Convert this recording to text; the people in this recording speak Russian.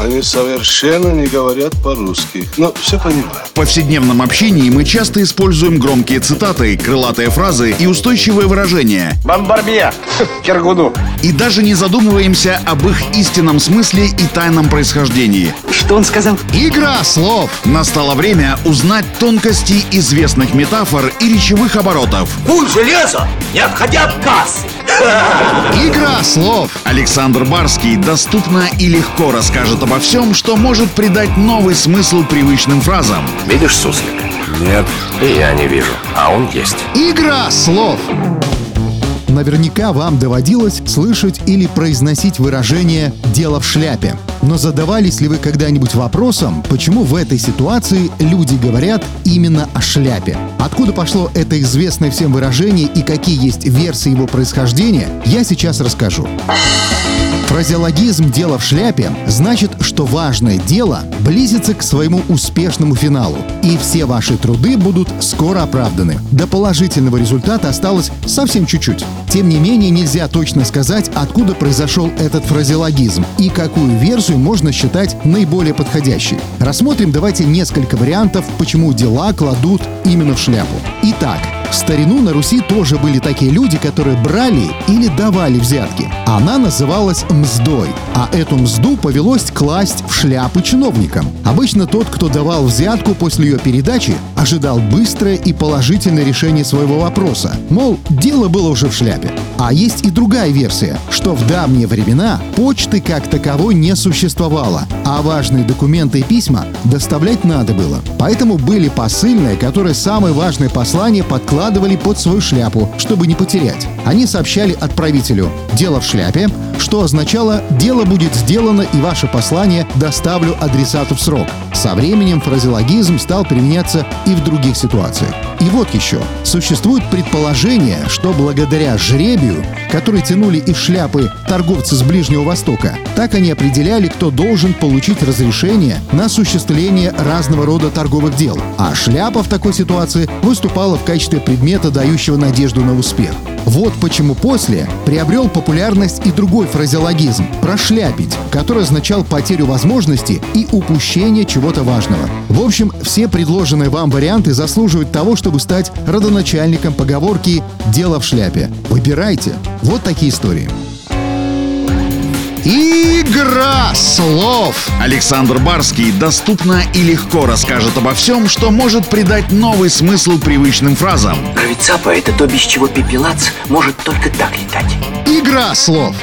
Они совершенно не говорят по-русски. Но все понимаю. В повседневном общении мы часто используем громкие цитаты, крылатые фразы и устойчивые выражения. Бомбарбье! Киргуду! И даже не задумываемся об их истинном смысле и тайном происхождении. Что он сказал? Игра слов! Настало время узнать тонкости известных метафор и речевых оборотов. Куль железо, не отходя от кассы. Игра слов! Александр Барский доступно и легко расскажет обо всем, что может придать новый смысл привычным фразам. Видишь суслика? Нет. И я не вижу, а он есть. Игра слов! Наверняка вам доводилось слышать или произносить выражение «дело в шляпе». Но задавались ли вы когда-нибудь вопросом, почему в этой ситуации люди говорят именно о шляпе? Откуда пошло это известное всем выражение и какие есть версии его происхождения, я сейчас расскажу. Фразеологизм «дело в шляпе» значит, что важное дело близится к своему успешному финалу, и все ваши труды будут скоро оправданы. До положительного результата осталось совсем чуть-чуть. Тем не менее, нельзя точно сказать, откуда произошел этот фразеологизм и какую версию можно считать наиболее подходящей. Рассмотрим давайте несколько вариантов, почему дела кладут именно в шляпу. Итак, в старину на Руси тоже были такие люди, которые брали или давали взятки. Она называлась мздой, а эту мзду повелось класть в шляпы чиновникам. Обычно тот, кто давал взятку после ее передачи, ожидал быстрое и положительное решение своего вопроса. Мол, дело было уже в шляпе. А есть и другая версия, что в давние времена почты как таковой не существовало, а важные документы и письма доставлять надо было. Поэтому были посыльные, которые самые важные послания подкладывали под свою шляпу, чтобы не потерять. Они сообщали отправителю «дело в шляпе», что означало «дело будет сделано и ваше послание доставлю адресату в срок». Со временем фразеологизм стал применяться и в других ситуациях. И вот еще. Существует предположение, что благодаря жребию, который тянули из шляпы торговцы с Ближнего Востока, так они определяли, кто должен получить разрешение на осуществление разного рода торговых дел. А шляпа в такой ситуации выступала в качестве предмета, дающего надежду на успех. Вот почему после приобрел популярность и другой фразеологизм – «прошляпить», который означал потерю возможности и упущение чего-то важного. В общем, все предложенные вам варианты заслуживают того, чтобы стать родоначальником поговорки «дело в шляпе». Выбирайте. Вот такие истории. Игра слов! Александр Барский доступно и легко расскажет обо всем, что может придать новый смысл привычным фразам. Правицапа — это то, без чего пепелац может только так летать. Игра слов!